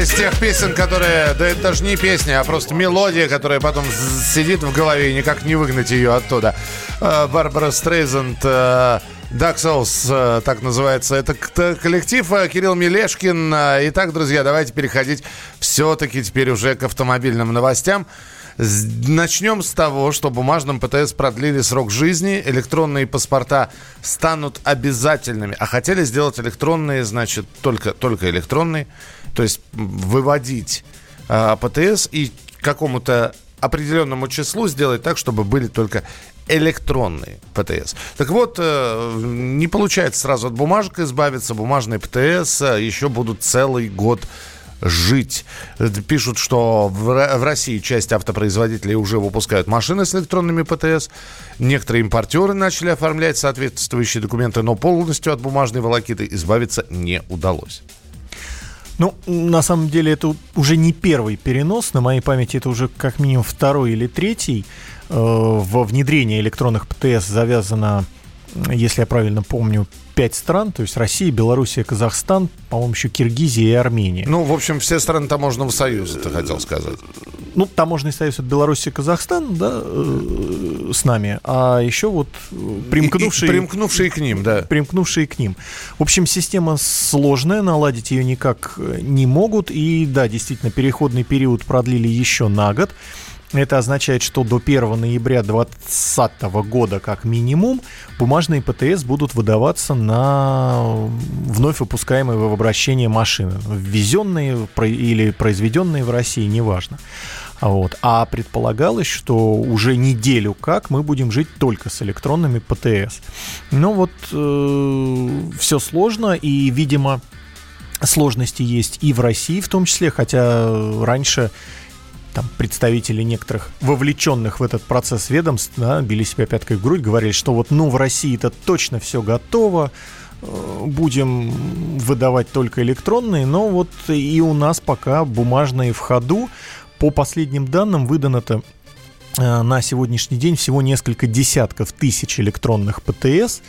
Из тех песен, которая, да это даже не песня, а просто мелодия, которая потом сидит в голове и никак не выгнать ее оттуда. Э, Барбара Стрейзенд, э, Dark Souls, э, так называется. Это коллектив Кирилл Мелешкин. Итак, друзья, давайте переходить все-таки теперь уже к автомобильным новостям. Начнем с того, что бумажным ПТС продлили срок жизни, электронные паспорта станут обязательными. А хотели сделать электронные, значит, только, только электронные. То есть выводить э, ПТС и какому-то определенному числу сделать так, чтобы были только электронные ПТС. Так вот, э, не получается сразу от бумажек избавиться. Бумажные ПТС э, еще будут целый год жить. Пишут, что в России часть автопроизводителей уже выпускают машины с электронными ПТС. Некоторые импортеры начали оформлять соответствующие документы, но полностью от бумажной волокиты избавиться не удалось. Ну, на самом деле, это уже не первый перенос. На моей памяти это уже как минимум второй или третий. Э, во внедрение электронных ПТС завязано если я правильно помню, пять стран, то есть Россия, Белоруссия, Казахстан, по-моему, еще Киргизия и Армения. Ну, в общем, все страны таможенного союза, ты хотел сказать. Ну, таможенный союз это Белоруссия, Казахстан, да, э, с нами, а еще вот примкнувшие... И, и примкнувшие к ним, да. Примкнувшие к ним. В общем, система сложная, наладить ее никак не могут, и да, действительно, переходный период продлили еще на год. Это означает, что до 1 ноября 2020 года, как минимум, бумажные ПТС будут выдаваться на вновь выпускаемые в обращение машины. Ввезенные или произведенные в России, неважно. Вот. А предполагалось, что уже неделю как мы будем жить только с электронными ПТС. Но вот э, все сложно, и, видимо, сложности есть и в России в том числе, хотя раньше там представители некоторых вовлеченных в этот процесс ведомств да, били себя пяткой в грудь, говорили, что вот ну в России это точно все готово, э, будем выдавать только электронные, но вот и у нас пока бумажные в ходу. По последним данным выдано-то на сегодняшний день всего несколько десятков тысяч электронных ПТС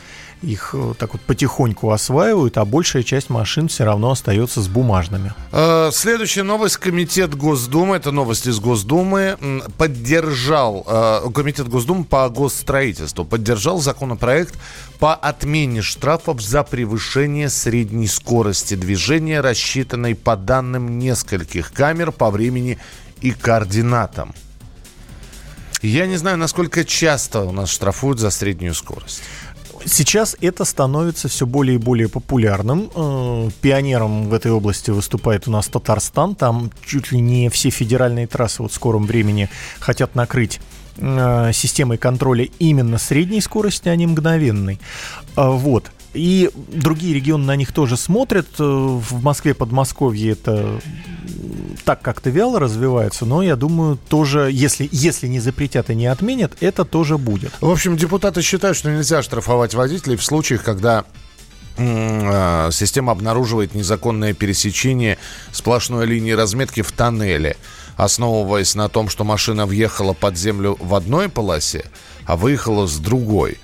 их э, так вот потихоньку осваивают, а большая часть машин все равно остается с бумажными. Э, следующая новость. Комитет Госдумы, это новость из Госдумы, поддержал, э, Комитет Госдумы по госстроительству поддержал законопроект по отмене штрафов за превышение средней скорости движения, рассчитанной по данным нескольких камер по времени и координатам. Я не знаю, насколько часто у нас штрафуют за среднюю скорость. Сейчас это становится все более и более популярным. Э, пионером в этой области выступает у нас Татарстан. Там чуть ли не все федеральные трассы вот в скором времени хотят накрыть э, системой контроля именно средней скорости, а не мгновенной. Э, вот. И другие регионы на них тоже смотрят. В Москве, Подмосковье это так как-то вяло развивается, но я думаю, тоже, если, если не запретят и не отменят, это тоже будет. В общем, депутаты считают, что нельзя штрафовать водителей в случаях, когда а, система обнаруживает незаконное пересечение сплошной линии разметки в тоннеле, основываясь на том, что машина въехала под землю в одной полосе, а выехала с другой.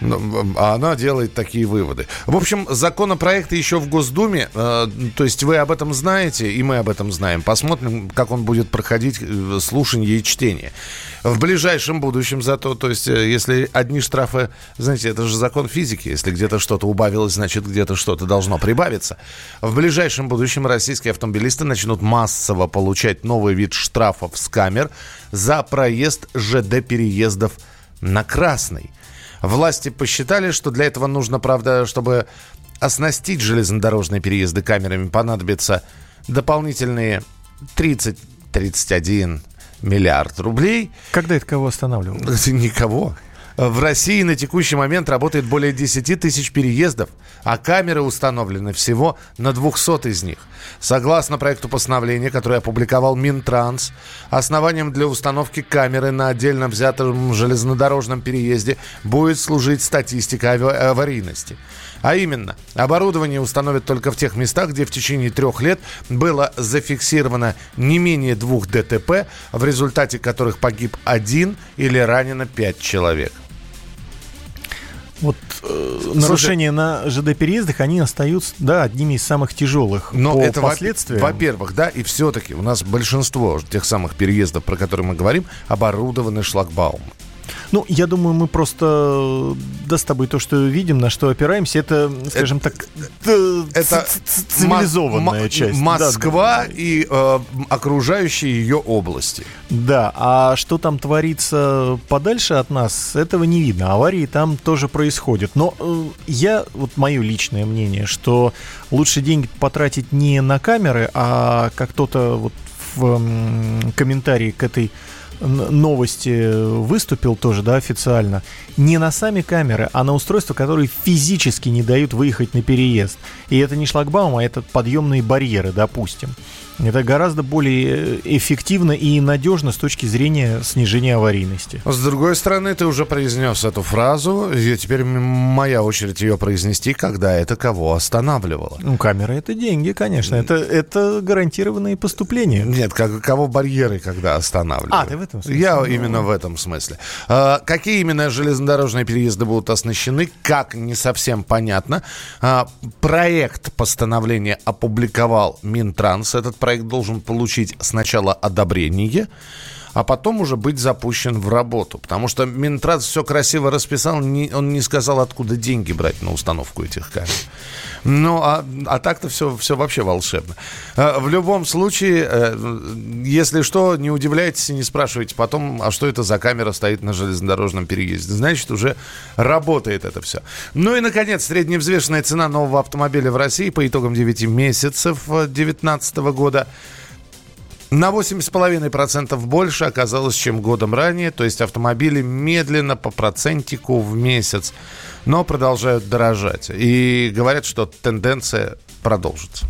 Ну, а она делает такие выводы. В общем, законопроект еще в Госдуме. Э, то есть вы об этом знаете, и мы об этом знаем. Посмотрим, как он будет проходить э, слушание и чтение. В ближайшем будущем зато, то есть э, если одни штрафы, знаете, это же закон физики. Если где-то что-то убавилось, значит где-то что-то должно прибавиться. В ближайшем будущем российские автомобилисты начнут массово получать новый вид штрафов с камер за проезд ЖД-переездов на красный. Власти посчитали, что для этого нужно, правда, чтобы оснастить железнодорожные переезды камерами, понадобится дополнительные 30-31 миллиард рублей. Когда это кого останавливало? Никого. В России на текущий момент работает более 10 тысяч переездов, а камеры установлены всего на 200 из них. Согласно проекту постановления, который опубликовал Минтранс, основанием для установки камеры на отдельно взятом железнодорожном переезде будет служить статистика аварийности. А именно, оборудование установят только в тех местах, где в течение трех лет было зафиксировано не менее двух ДТП, в результате которых погиб один или ранено пять человек. Вот э, Слушай, нарушения на ЖД-переездах, они остаются, да, одними из самых тяжелых но по это последствиям. Во-первых, да, и все-таки у нас большинство тех самых переездов, про которые мы говорим, оборудованы шлагбаумом. Ну, я думаю, мы просто, да, с тобой то, что видим, на что опираемся, это, скажем это, так, это цивилизованная часть. Москва да, да. и э, окружающие ее области. Да, а что там творится подальше от нас, этого не видно. Аварии там тоже происходят. Но э, я, вот мое личное мнение, что лучше деньги потратить не на камеры, а как кто-то вот в э, комментарии к этой новости выступил тоже, да, официально, не на сами камеры, а на устройства, которые физически не дают выехать на переезд. И это не шлагбаум, а это подъемные барьеры, допустим. Это гораздо более эффективно и надежно с точки зрения снижения аварийности. С другой стороны, ты уже произнес эту фразу, и теперь моя очередь ее произнести, когда это кого останавливало. Ну, камера — это деньги, конечно. Это, это гарантированные поступления. Нет, как, кого барьеры когда останавливают. А, ты в этом смысле? Я ну, именно в этом смысле. А, какие именно железнодорожные переезды будут оснащены, как, не совсем понятно. А, проект постановления опубликовал Минтранс. Этот проект должен получить сначала одобрение, а потом уже быть запущен в работу. Потому что Минтранс все красиво расписал, не, он не сказал, откуда деньги брать на установку этих камер. Ну, а, а так-то все, все вообще волшебно. А, в любом случае, э, если что, не удивляйтесь и не спрашивайте потом, а что это за камера стоит на железнодорожном переезде. Значит, уже работает это все. Ну и, наконец, средневзвешенная цена нового автомобиля в России по итогам 9 месяцев 2019 года на 8,5% больше оказалось, чем годом ранее, то есть автомобили медленно по процентику в месяц, но продолжают дорожать. И говорят, что тенденция продолжится.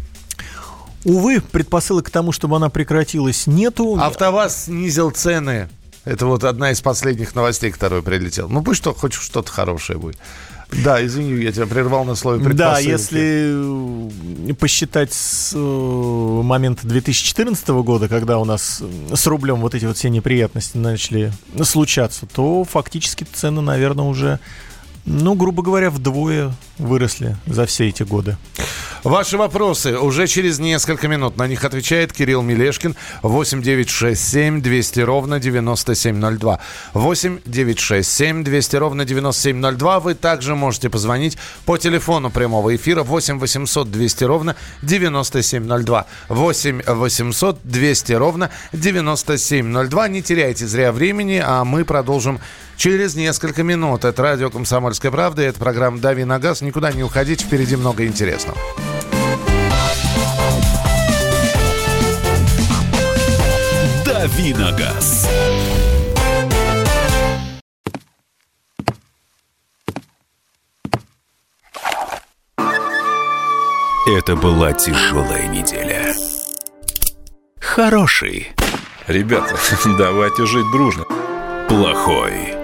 Увы, предпосылок к тому, чтобы она прекратилась, нету. АвтоВАЗ снизил цены. Это вот одна из последних новостей, которая прилетела. Ну, пусть что, хоть что-то хорошее будет. Да, извини, я тебя прервал на слове Да, если э, посчитать с э, момента 2014 года, когда у нас с рублем вот эти вот все неприятности начали случаться, то фактически цены, наверное, уже ну, грубо говоря, вдвое выросли за все эти годы. Ваши вопросы уже через несколько минут. На них отвечает Кирилл Мелешкин. 8 9 6 7 200 ровно 9702. 8 9 6 7 200 ровно 9702. Вы также можете позвонить по телефону прямого эфира 8 800 200 ровно 9702. 8 800 200 ровно 9702. Не теряйте зря времени, а мы продолжим через несколько минут. Это радио «Комсомольская правда». Это программа «Дави на газ». Никуда не уходите, впереди много интересного. «Дави на газ». Это была тяжелая неделя. Хороший. Ребята, давайте жить дружно. Плохой.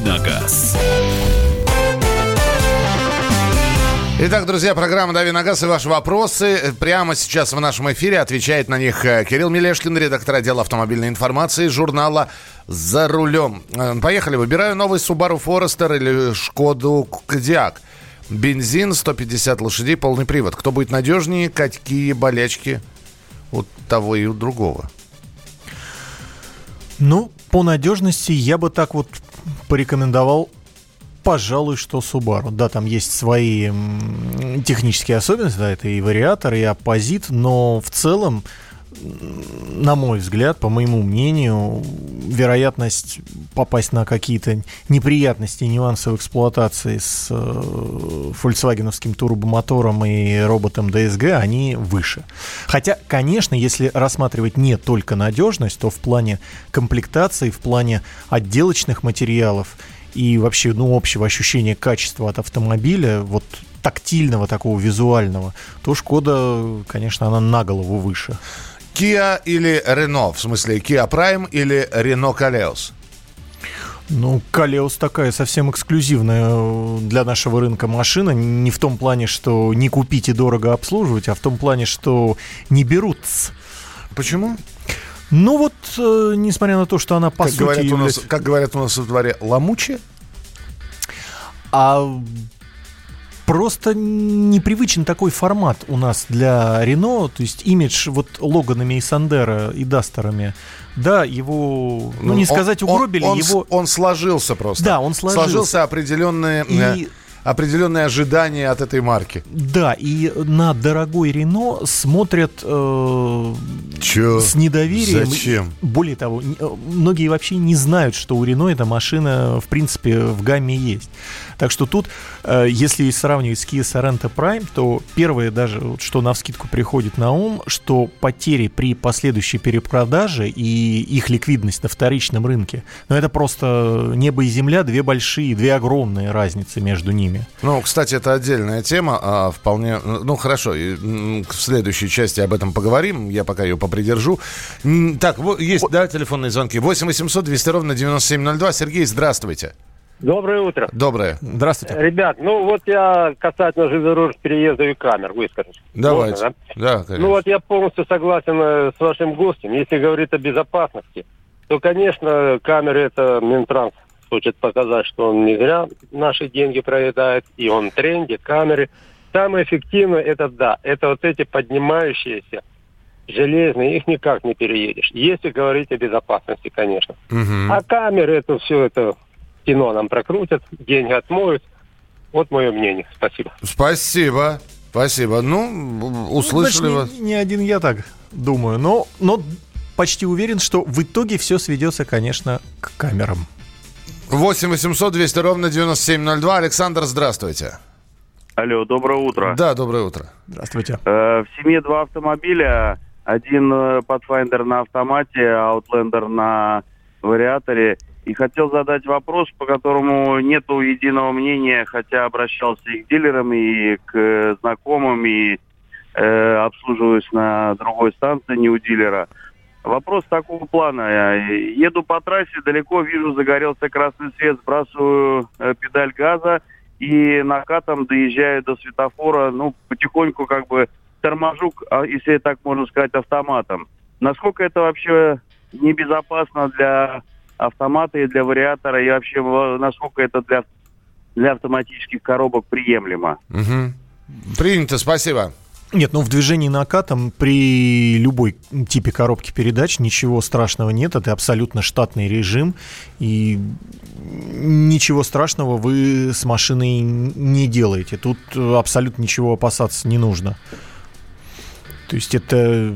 Давиногаз. Итак, друзья, программа «Дави на газ» и ваши вопросы. Прямо сейчас в нашем эфире отвечает на них э, Кирилл Мелешкин, редактор отдела автомобильной информации журнала «За рулем». Э, поехали. Выбираю новый Subaru Forester или Шкоду Кодиак. Бензин, 150 лошадей, полный привод. Кто будет надежнее, какие болячки у того и у другого? Ну, По надежности я бы так вот порекомендовал пожалуй, что Subaru. Да, там есть свои технические особенности, да, это и вариатор, и оппозит, но в целом на мой взгляд, по моему мнению, вероятность попасть на какие-то неприятности, нюансы в эксплуатации с э, фольксвагеновским турбомотором и роботом DSG, они выше. Хотя, конечно, если рассматривать не только надежность, то в плане комплектации, в плане отделочных материалов и вообще, ну, общего ощущения качества от автомобиля, вот тактильного такого визуального, то Шкода, конечно, она на голову выше. Kia или Renault? В смысле, Kia Prime или Renault Kaleos? Ну, Калеус такая совсем эксклюзивная э, для нашего рынка машина. Не в том плане, что не купить и дорого обслуживать, а в том плане, что не берут. Почему? Ну вот, э, несмотря на то, что она по как сути говорят является... у нас, Как говорят у нас во дворе, ламуче? А просто непривычен такой формат у нас для Рено, то есть имидж вот Логанами и Сандера и Дастерами. Да, его, ну, не сказать угробили, он, он, его... Он сложился просто. Да, он сложился. Сложился определенные... И определенные ожидания от этой марки. Да, и на дорогой Рено смотрят э, Чё? с недоверием. Зачем? Более того, э, многие вообще не знают, что у Рено эта машина, в принципе, в гамме есть. Так что тут, э, если сравнивать с Kia Sorento Prime, то первое даже, что на вскидку приходит на ум, что потери при последующей перепродаже и их ликвидность на вторичном рынке, ну это просто небо и земля, две большие, две огромные разницы между ними. Ну, кстати, это отдельная тема, а вполне, ну хорошо, в следующей части об этом поговорим, я пока ее попридержу. Так, есть, да, телефонные звонки. 8 800 200 ровно 9702. Сергей, здравствуйте. Доброе утро. Доброе. Здравствуйте. Ребят, ну вот я касательно железнодорожных переездов и камер выскажусь. Давайте. Можно, да? да, конечно. Ну вот я полностью согласен э, с вашим гостем. Если говорить о безопасности, то, конечно, камеры это Минтранс хочет показать, что он не зря наши деньги проедает, и он тренде, камеры. Самое эффективное это да, это вот эти поднимающиеся железные, их никак не переедешь. Если говорить о безопасности, конечно. Угу. А камеры это все это кино нам прокрутят, деньги отмоют. Вот мое мнение. Спасибо. Спасибо. Спасибо. Ну, услышали ну, вас. Не, не один я так думаю, но, но почти уверен, что в итоге все сведется, конечно, к камерам. 8 800 200 ровно 9702. Александр, здравствуйте. Алло, доброе утро. Да, доброе утро. Здравствуйте. Э, в семье два автомобиля. Один э, Pathfinder на автомате, Outlander на вариаторе. И хотел задать вопрос, по которому нету единого мнения, хотя обращался и к дилерам, и к знакомым, и э, обслуживаюсь на другой станции, не у дилера. Вопрос такого плана. Еду по трассе, далеко вижу, загорелся красный свет, сбрасываю э, педаль газа и накатом доезжаю до светофора, ну, потихоньку как бы торможу, а, если так можно сказать, автоматом. Насколько это вообще небезопасно для автомата и для вариатора, и вообще насколько это для, для автоматических коробок приемлемо. Угу. Принято, спасибо. Нет, ну в движении накатом при любой типе коробки передач ничего страшного нет. Это абсолютно штатный режим. И ничего страшного вы с машиной не делаете. Тут абсолютно ничего опасаться не нужно. То есть это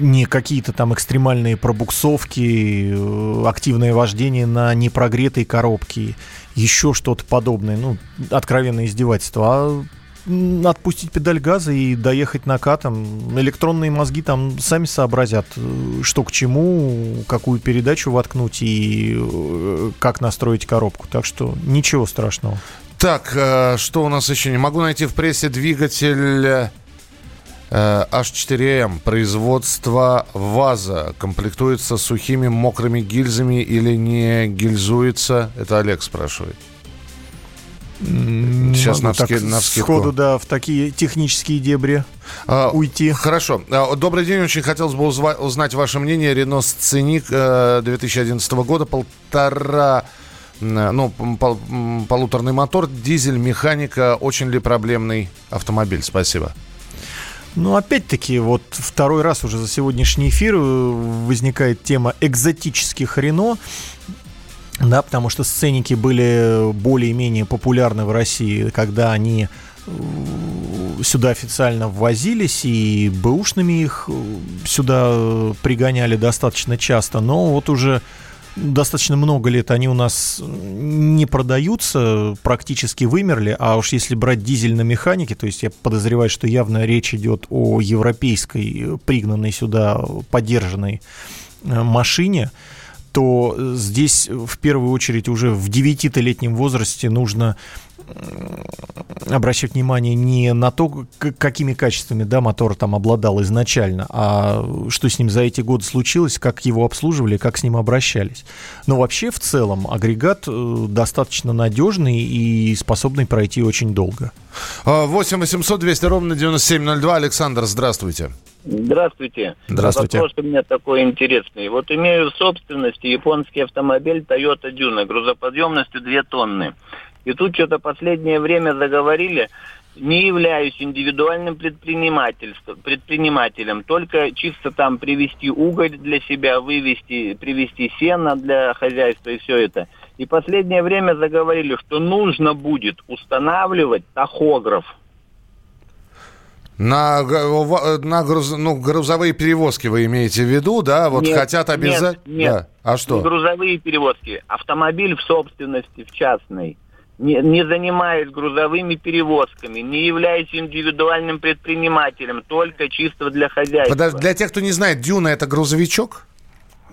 не какие-то там экстремальные пробуксовки, э, активное вождение на непрогретой коробке, еще что-то подобное. Ну, откровенное издевательство. А отпустить педаль газа и доехать накатом. Электронные мозги там сами сообразят, э, что к чему, какую передачу воткнуть и э, как настроить коробку. Так что ничего страшного. Так, что у нас еще? Не могу найти в прессе двигатель H4M производство ВАЗа комплектуется сухими мокрыми гильзами или не гильзуется? Это Олег спрашивает. Сейчас на, так, на Сходу, да, в такие технические дебри а, уйти. Хорошо. А, добрый день. Очень хотелось бы узнать ваше мнение. Рено Сценик 2011 года. Полтора ну, пол, полуторный мотор, дизель, механика. Очень ли проблемный автомобиль? Спасибо. Ну, опять-таки, вот второй раз уже за сегодняшний эфир э, возникает тема экзотических Рено. Да, потому что сценики были более-менее популярны в России, когда они э, сюда официально ввозились, и бэушными их э, сюда пригоняли достаточно часто, но вот уже достаточно много лет они у нас не продаются, практически вымерли, а уж если брать дизель на механике, то есть я подозреваю, что явно речь идет о европейской, пригнанной сюда, поддержанной э, машине, то здесь в первую очередь уже в 9-летнем возрасте нужно обращать внимание не на то, какими качествами да, мотор там обладал изначально, а что с ним за эти годы случилось, как его обслуживали, как с ним обращались. Но вообще в целом агрегат э, достаточно надежный и способный пройти очень долго. 8 800 200 ровно 9702. Александр, здравствуйте. Здравствуйте. Здравствуйте. Вопрос у меня такой интересный. Вот имею в собственности японский автомобиль Toyota Duna грузоподъемностью 2 тонны. И тут что-то последнее время заговорили, не являюсь индивидуальным предпринимателем, только чисто там привезти уголь для себя, вывести, привезти сено для хозяйства и все это. И последнее время заговорили, что нужно будет устанавливать тахограф. На, на груз, ну, грузовые перевозки вы имеете в виду, да? Вот нет, хотят обязательно. Нет, нет. Да. А что? Не грузовые перевозки. Автомобиль в собственности, в частной не, не занимаюсь грузовыми перевозками, не являюсь индивидуальным предпринимателем, только чисто для хозяйства. Подожди, для тех, кто не знает, Дюна это грузовичок?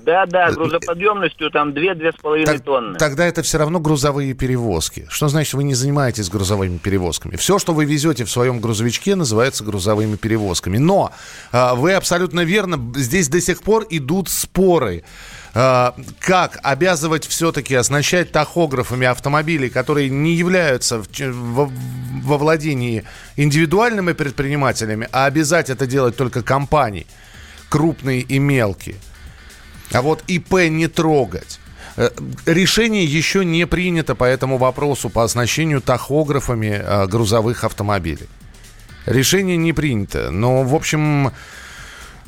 Да, да, э, грузоподъемностью там 2-2,5 так, тонны. Тогда это все равно грузовые перевозки. Что значит, вы не занимаетесь грузовыми перевозками? Все, что вы везете в своем грузовичке, называется грузовыми перевозками. Но а, вы абсолютно верно, здесь до сих пор идут споры. А, как обязывать все-таки оснащать тахографами автомобилей, которые не являются во владении индивидуальными предпринимателями, а обязать это делать только компании, крупные и мелкие. А вот ИП не трогать. Э, решение еще не принято по этому вопросу по оснащению тахографами а, грузовых автомобилей. Решение не принято. Но, в общем,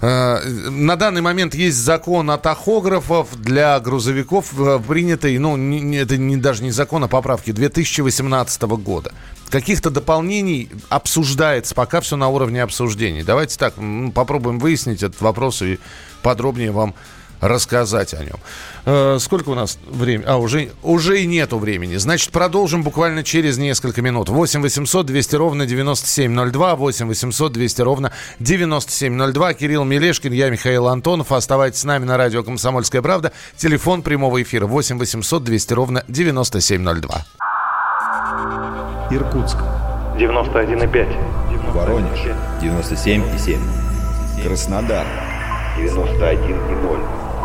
на данный момент есть закон о тахографах для грузовиков, э, принятый, ну, это не, даже не закон, а поправки 2018 года. Каких-то дополнений обсуждается, пока все на уровне обсуждений. Давайте так, попробуем выяснить этот вопрос и подробнее вам о нем. Э, сколько у нас времени? А, уже, уже и нету времени. Значит, продолжим буквально через несколько минут. 8 800 200 ровно 9702, 8 800 200 ровно 9702. Кирилл Мелешкин, я Михаил Антонов. Оставайтесь с нами на радио «Комсомольская правда». Телефон прямого эфира 8 800 200 ровно 9702. Иркутск. 91,5. Воронеж. 97,7. Краснодар. 91,0.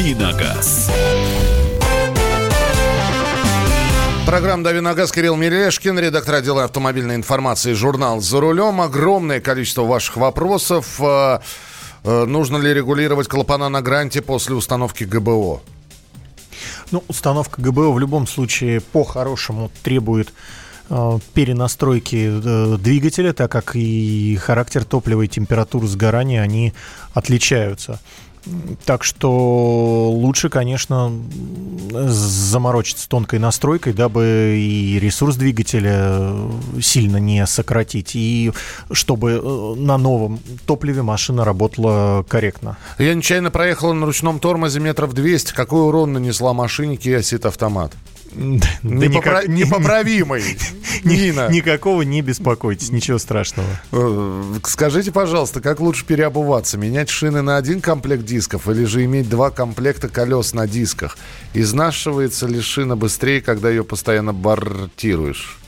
«Давиногаз». Программа «Дави на газ» Кирилл Мелешкин, редактор отдела автомобильной информации журнал «За рулем». Огромное количество ваших вопросов. Э, э, нужно ли регулировать клапана на гранте после установки ГБО? Ну, установка ГБО в любом случае по-хорошему требует э, перенастройки двигателя, так как и характер топлива и температура сгорания, они отличаются. Так что лучше, конечно, заморочиться тонкой настройкой, дабы и ресурс двигателя сильно не сократить, и чтобы э, на новом топливе машина работала корректно. Я нечаянно проехал на ручном тормозе метров 200. Какой урон нанесла машине Kia Ceed автомат? Да Непопра... никак... Непоправимый. Нина. Никакого не беспокойтесь, ничего страшного. Э, скажите, пожалуйста, как лучше переобуваться? Менять шины на один комплект дисков или же иметь два комплекта колес на дисках? Изнашивается ли шина быстрее, когда ее постоянно бортируешь?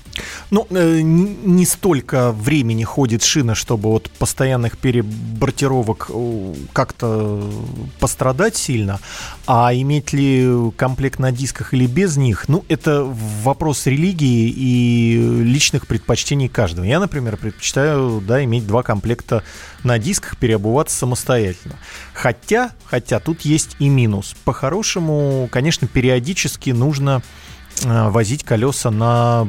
Ну, э, не столько времени ходит шина, чтобы от постоянных перебортировок э, как-то пострадать сильно, а иметь ли комплект на дисках или без них, ну, это вопрос религии и личных предпочтений каждого. Я, например, предпочитаю, да, иметь два комплекта на дисках, переобуваться самостоятельно. Хотя, хотя тут есть и минус. По-хорошему, конечно, периодически нужно возить колеса на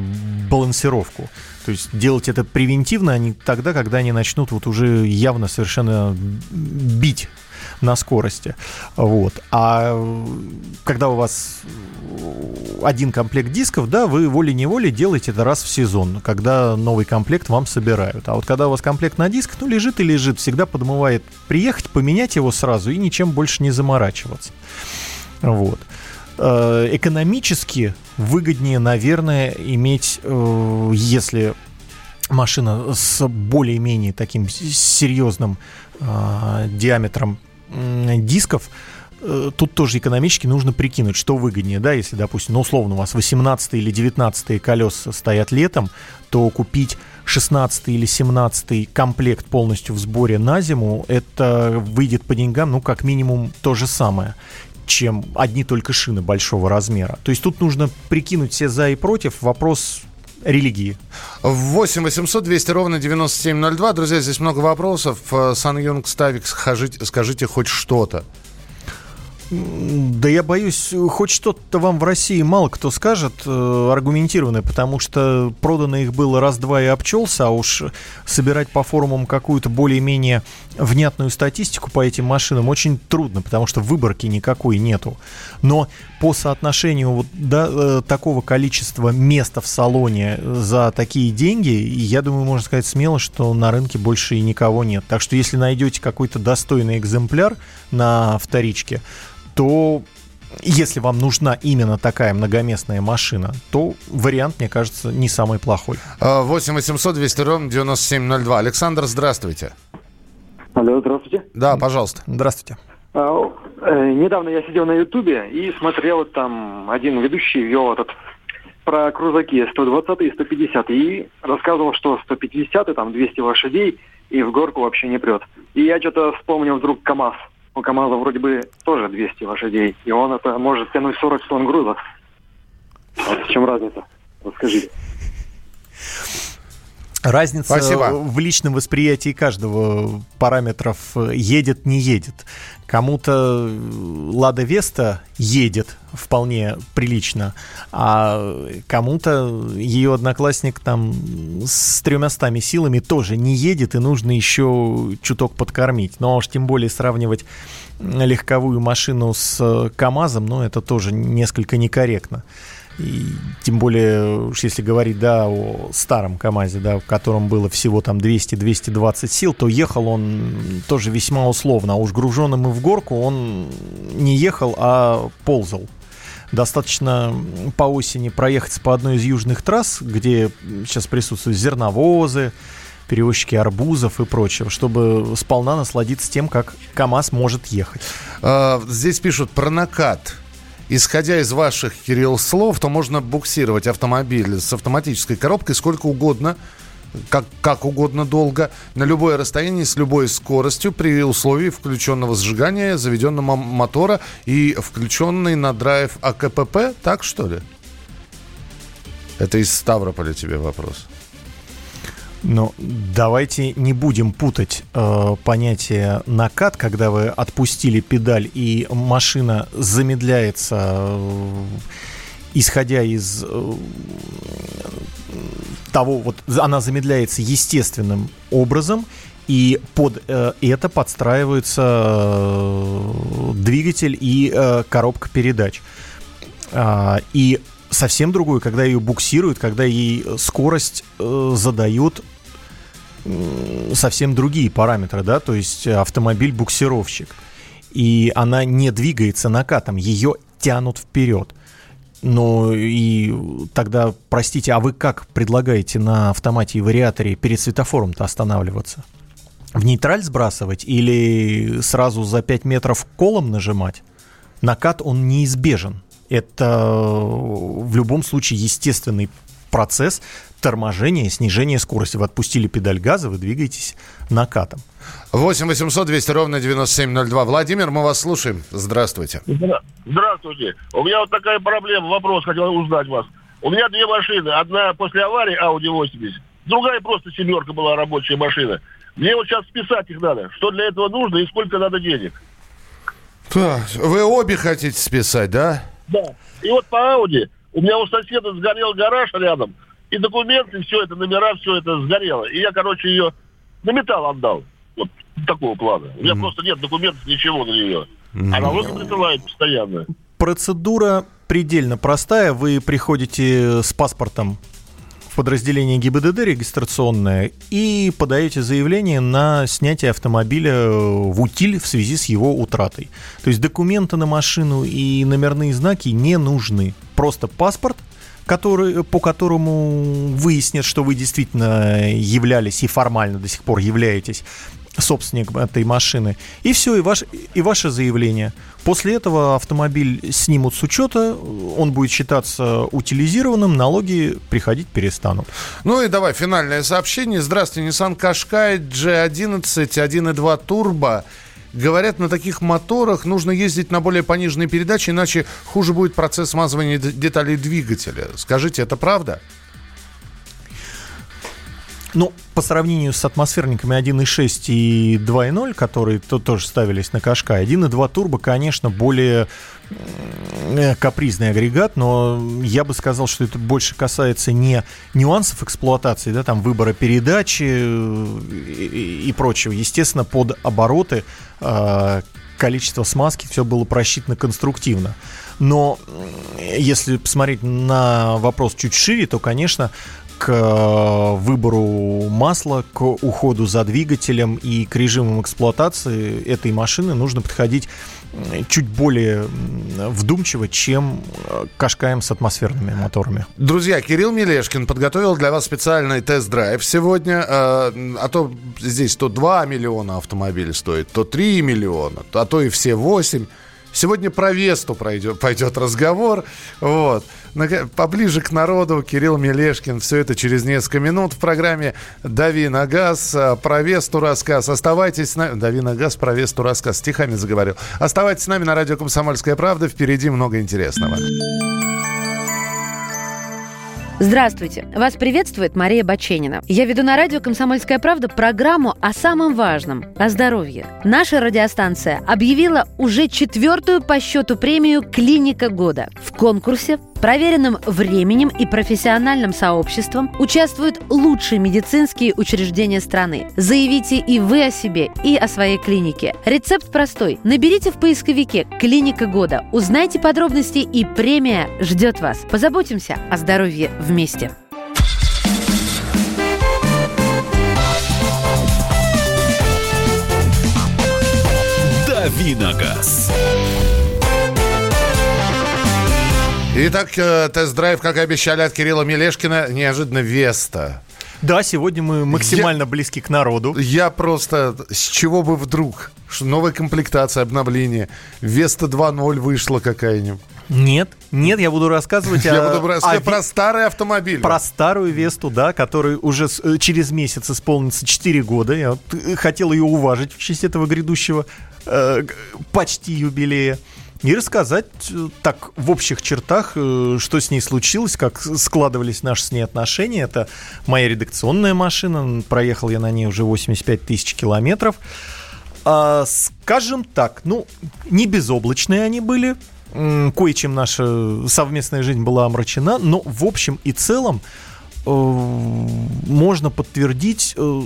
балансировку. То есть делать это превентивно, а не тогда, когда они начнут вот уже явно совершенно бить на скорости. Вот. А когда у вас один комплект дисков, да, вы волей-неволей делаете это раз в сезон, когда новый комплект вам собирают. А вот когда у вас комплект на диск, ну, лежит и лежит, всегда подмывает приехать, поменять его сразу и ничем больше не заморачиваться. Вот. Э, экономически выгоднее, наверное, иметь, э, если машина с более-менее таким серьезным э, диаметром дисков, тут тоже экономически нужно прикинуть, что выгоднее, да, если, допустим, ну, условно, у вас 18 или 19 колеса стоят летом, то купить 16 или 17 комплект полностью в сборе на зиму, это выйдет по деньгам, ну, как минимум, то же самое чем одни только шины большого размера. То есть тут нужно прикинуть все за и против. Вопрос религии. 8 800 200 ровно 9702. Друзья, здесь много вопросов. Э, Сан Юнг Ставик, скажите, скажите хоть что-то. Да я боюсь, хоть что-то вам в России мало кто скажет э, аргументированное, потому что продано их было раз-два и обчелся, а уж собирать по форумам какую-то более-менее внятную статистику по этим машинам очень трудно, потому что выборки никакой нету. Но по соотношению вот до, э, такого количества места в салоне за такие деньги, я думаю, можно сказать смело, что на рынке больше и никого нет. Так что если найдете какой-то достойный экземпляр на вторичке, то если вам нужна именно такая многоместная машина, то вариант, мне кажется, не самый плохой. 8 800 200 ровно 9702. Александр, здравствуйте. Алло, здравствуйте. Да, пожалуйста. Здравствуйте. А, э, недавно я сидел на Ютубе и смотрел там один ведущий вел этот про крузаки 120 и 150 и рассказывал, что 150 там 200 лошадей и в горку вообще не прет. И я что-то вспомнил вдруг КАМАЗ у КАМАЗа вроде бы тоже 200 лошадей, и он это может тянуть 40 тонн груза. Вот в чем разница? Расскажите. Разница Спасибо. в личном восприятии каждого параметров э, едет, не едет. Кому-то Лада Веста едет вполне прилично, а кому-то ее одноклассник там с тремястами силами тоже не едет, и нужно еще чуток подкормить. Но ну, а уж тем более сравнивать легковую машину с КАМАЗом, ну, это тоже несколько некорректно. И тем более, уж если говорить, да, о старом КАМАЗе, да, в котором было всего там 200-220 сил, то ехал он тоже весьма условно. А уж груженным и в горку он не ехал, а ползал. Достаточно по осени проехать по одной из южных трасс, где сейчас присутствуют зерновозы, перевозчики арбузов и прочего, чтобы сполна насладиться тем, как КАМАЗ может ехать. А, здесь пишут про накат исходя из ваших, Кирилл, слов, то можно буксировать автомобиль с автоматической коробкой сколько угодно, как, как угодно долго, на любое расстояние, с любой скоростью, при условии включенного сжигания, заведенного мотора и включенный на драйв АКПП, так что ли? Это из Ставрополя тебе вопрос. Ну, давайте не будем путать э, понятие накат, когда вы отпустили педаль и машина замедляется, э, исходя из э, того, вот она замедляется естественным образом, и под э, это подстраивается э, двигатель и э, коробка передач. Э, и совсем другое, когда ее буксируют, когда ей скорость э, задают совсем другие параметры, да, то есть автомобиль-буксировщик. И она не двигается накатом, ее тянут вперед. Ну и тогда, простите, а вы как предлагаете на автомате и вариаторе перед светофором-то останавливаться? В нейтраль сбрасывать или сразу за 5 метров колом нажимать? Накат, он неизбежен. Это в любом случае естественный процесс торможения, снижения скорости. Вы отпустили педаль газа, вы двигаетесь накатом. 8 800 200 ровно 9702. Владимир, мы вас слушаем. Здравствуйте. Здравствуйте. У меня вот такая проблема, вопрос хотел узнать вас. У меня две машины. Одна после аварии Audi 80, другая просто семерка была рабочая машина. Мне вот сейчас списать их надо. Что для этого нужно и сколько надо денег? Так, вы обе хотите списать, да? Да. И вот по Audi у меня у соседа сгорел гараж рядом, и документы, все это, номера, все это сгорело. И я, короче, ее на металл отдал. Вот такого плана. У меня mm просто нет документов, ничего на нее. mm А налоги присылают постоянно. Процедура предельно простая. Вы приходите с паспортом в подразделение ГИБДД регистрационное и подаете заявление на снятие автомобиля в утиль в связи с его утратой. То есть документы на машину и номерные знаки не нужны. Просто паспорт, который, по которому выяснят, что вы действительно являлись и формально до сих пор являетесь собственник этой машины. И все, и, ваш, и ваше заявление. После этого автомобиль снимут с учета, он будет считаться утилизированным, налоги приходить перестанут. Ну и давай финальное сообщение. Здравствуйте, Nissan Qashqai G11 1.2 турбо. Говорят, на таких моторах нужно ездить на более пониженной передаче, иначе хуже будет процесс смазывания деталей двигателя. Скажите, это правда? Ну, по сравнению с атмосферниками 1.6 и 2.0, которые тут тоже ставились на Кашка, 1.2 турбо, конечно, более э, капризный агрегат, но я бы сказал, что это больше касается не нюансов эксплуатации, да, там выбора передачи э, и, и прочего. Естественно, под обороты э, количество смазки все было просчитано конструктивно. Но если посмотреть на вопрос чуть шире, то, конечно, к э, выбору масла, к уходу за двигателем и к режимам эксплуатации этой машины нужно подходить чуть более вдумчиво, чем э, кашкаем с атмосферными моторами. Друзья, Кирилл Мелешкин подготовил для вас специальный тест-драйв сегодня. Э, а то здесь то 2 миллиона автомобиль стоит, то 3 миллиона, а то и все 8. Сегодня про Весту пройдет, пойдет разговор. Вот. Поближе к народу Кирилл Мелешкин. Все это через несколько минут в программе «Дави на газ». Про Весту рассказ. Оставайтесь с нами. «Дави на газ», про Весту рассказ. Стихами заговорил. Оставайтесь с нами на радио «Комсомольская правда». Впереди много интересного. Здравствуйте! Вас приветствует Мария Баченина. Я веду на радио «Комсомольская правда» программу о самом важном – о здоровье. Наша радиостанция объявила уже четвертую по счету премию «Клиника года». В конкурсе проверенным временем и профессиональным сообществом участвуют лучшие медицинские учреждения страны. Заявите и вы о себе, и о своей клинике. Рецепт простой. Наберите в поисковике «Клиника года», узнайте подробности и премия ждет вас. Позаботимся о здоровье вместе. Давиногаз. Итак, э, тест-драйв, как и обещали от Кирилла Мелешкина, неожиданно Веста. Да, сегодня мы максимально я, близки к народу. Я просто... С чего бы вдруг? Новая комплектация, обновление. Веста 2.0 вышла какая-нибудь. Нет, нет, я буду рассказывать я о, буду рассказывать о, про старый автомобиль. Про старую Весту, да, который уже с, э, через месяц исполнится 4 года. Я вот э, хотел ее уважить в честь этого грядущего э, почти юбилея и рассказать э, так в общих чертах, э, что с ней случилось, как складывались наши с ней отношения. Это моя редакционная машина, проехал я на ней уже 85 тысяч километров. А, скажем так, ну, не безоблачные они были, кое-чем наша совместная жизнь была омрачена, но в общем и целом можно подтвердить э,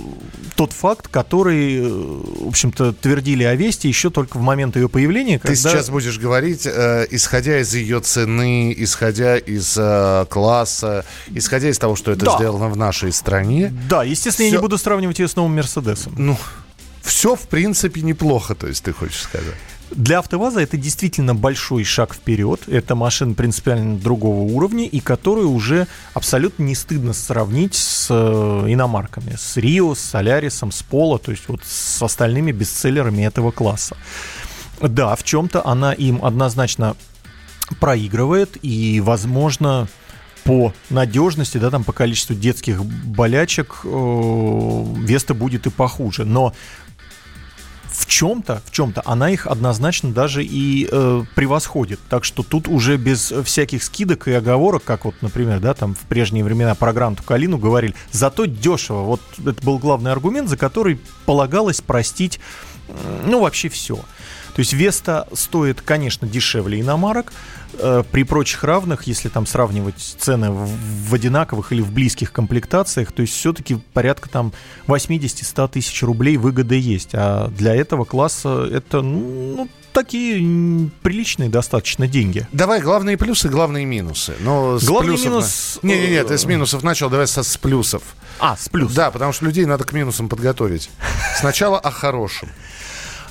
тот факт, который, э, в общем-то, твердили о Весте еще только в момент ее появления. Когда... Ты сейчас будешь говорить, исходя из ее цены, исходя из класса, исходя из того, что это да. сделано в нашей стране. Да, естественно, все... я не буду сравнивать ее с новым Мерседесом. Ну, все, в принципе, неплохо, то есть ты хочешь сказать. Для АвтоВАЗа это действительно большой шаг вперед. Это машина принципиально другого уровня, и которую уже абсолютно не стыдно сравнить с э, иномарками. С Рио, с Солярисом, с Поло, то есть вот с остальными бестселлерами этого класса. Да, в чем-то она им однозначно проигрывает, и, возможно, по надежности, да, там по количеству детских болячек э, Веста будет и похуже. Но в чем-то, в чем-то она их однозначно даже и э, превосходит. Так что тут уже без всяких скидок и оговорок, как вот, например, да, там в прежние времена программ Тукалину говорили, зато дешево. Вот это был главный аргумент, за который полагалось простить, ну, вообще все. То есть Веста стоит, конечно, дешевле иномарок, Э, при прочих равных, если там сравнивать цены в, одинаковых или в близких комплектациях, то есть все-таки порядка там 80-100 тысяч рублей выгода есть. А для этого класса это, ну, такие приличные достаточно деньги. Давай главные плюсы, главные минусы. Но Главный плюсов... минус... Не, не, не, ты с минусов начал, давай со, с плюсов. А, с плюсов. Да, потому что людей надо к минусам подготовить. Сначала о хорошем.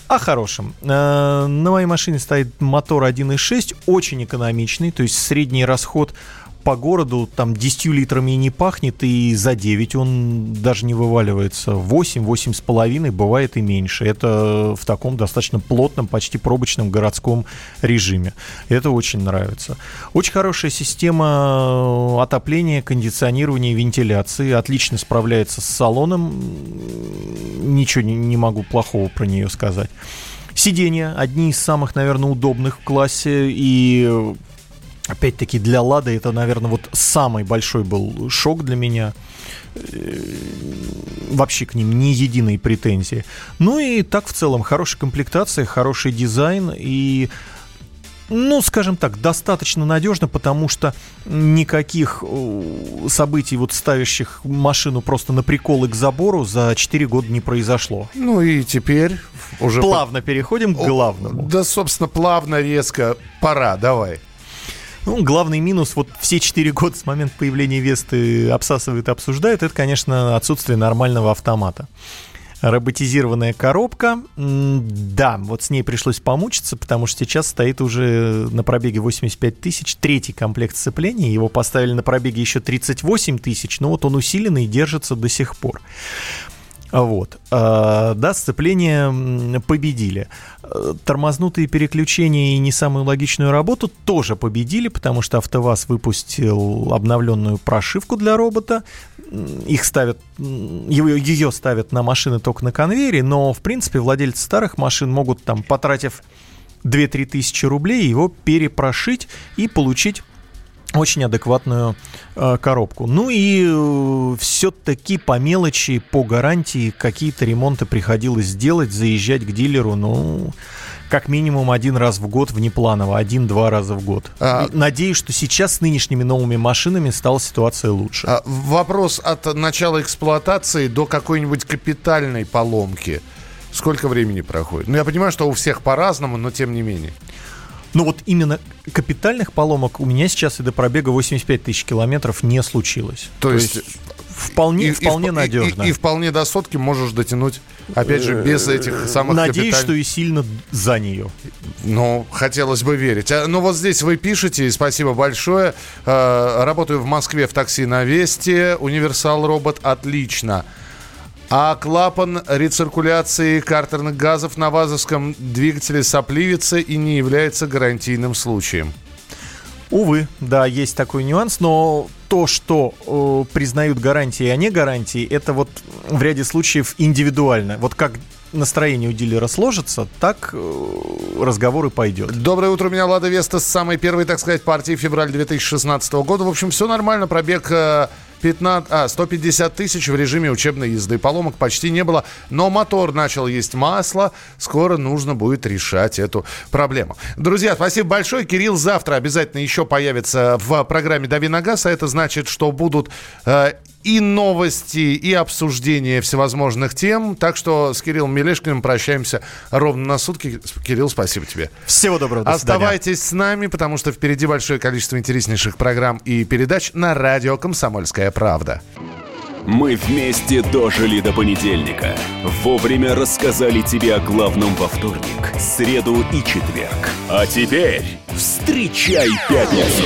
О хорошем. Э, на моей машине стоит мотор 1.6, очень экономичный, то есть средний расход по городу там 10 литрами не пахнет, и за 9 он даже не вываливается. 8, 8,5, бывает и меньше. Это в таком достаточно плотном, почти пробочном городском режиме. Это очень нравится. Очень хорошая система отопления, кондиционирования и вентиляции. Отлично справляется с салоном. Ничего не могу плохого про нее сказать. Сиденья одни из самых, наверное, удобных в классе и Опять-таки для Лады это, наверное, вот самый большой был шок для меня. Э, вообще к ним ни единой претензии. Ну и так в целом хорошая комплектация, хороший дизайн и ну, скажем так, достаточно надежно, потому что никаких э, событий, вот ставящих машину просто на приколы к забору, за 4 года не произошло. Ну и теперь уже... Плавно переходим к главному. Да, собственно, плавно, резко. Пора, давай. Ну, главный минус, вот все четыре года с момента появления Весты обсасывают и обсуждают, это, конечно, отсутствие нормального автомата. Роботизированная коробка, да, вот с ней пришлось помучиться, потому что сейчас стоит уже на пробеге 85 тысяч, третий комплект сцепления, его поставили на пробеге еще 38 тысяч, но вот он усиленный и держится до сих пор. Вот. А, да, сцепление победили. Тормознутые переключения и не самую логичную работу тоже победили, потому что АвтоВАЗ выпустил обновленную прошивку для робота. Их ставят, ее ставят на машины только на конвейере, но, в принципе, владельцы старых машин могут, там, потратив 2-3 тысячи рублей, его перепрошить и получить очень адекватную э, коробку. Ну и э, все-таки по мелочи, по гарантии какие-то ремонты приходилось сделать, заезжать к дилеру, ну, как минимум один раз в год внепланово, один-два раза в год. А... Надеюсь, что сейчас с нынешними новыми машинами стала ситуация лучше. А, вопрос от начала эксплуатации до какой-нибудь капитальной поломки. Сколько времени проходит? Ну, я понимаю, что у всех по-разному, но тем не менее. Но вот именно капитальных поломок у меня сейчас и до пробега 85 тысяч километров не случилось. То, То есть, есть вполне, и, вполне и, надежно. И, и, и вполне до сотки можешь дотянуть, опять же, без этих самых Надеюсь, капиталь... что и сильно за нее. Ну, хотелось бы верить. А, ну, вот здесь вы пишете, спасибо большое. Э, работаю в Москве в такси на Весте. Универсал робот отлично. А клапан рециркуляции картерных газов на вазовском двигателе сопливится и не является гарантийным случаем. Увы, да, есть такой нюанс, но то, что э, признают гарантии, а не гарантии, это вот в ряде случаев индивидуально. Вот как настроение у дилера сложится, так э, разговор и пойдет. Доброе утро, у меня Лада Веста с самой первой, так сказать, партии февраль 2016 года. В общем, все нормально, пробег... Э, 15, а, 150 тысяч в режиме учебной езды. Поломок почти не было, но мотор начал есть масло. Скоро нужно будет решать эту проблему. Друзья, спасибо большое. Кирилл завтра обязательно еще появится в программе «Дави на газ», а это значит, что будут э, и новости, и обсуждения всевозможных тем. Так что с Кириллом Мелешкиным прощаемся ровно на сутки. Кирилл, спасибо тебе. Всего доброго. До Оставайтесь с нами, потому что впереди большое количество интереснейших программ и передач на радио «Комсомольская правда». Мы вместе дожили до понедельника. Вовремя рассказали тебе о главном во вторник, среду и четверг. А теперь встречай пятницу!